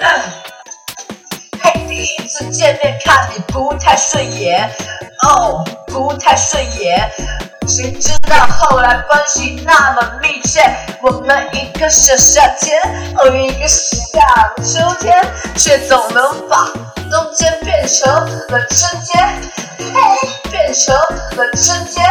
嘿，第一次见面看你不太顺眼，哦，不太顺眼。谁知道后来关系那么密切，我们一个小夏天，哦，一个是夏秋天，却总能把冬天变成了春天，嘿，变成了春天。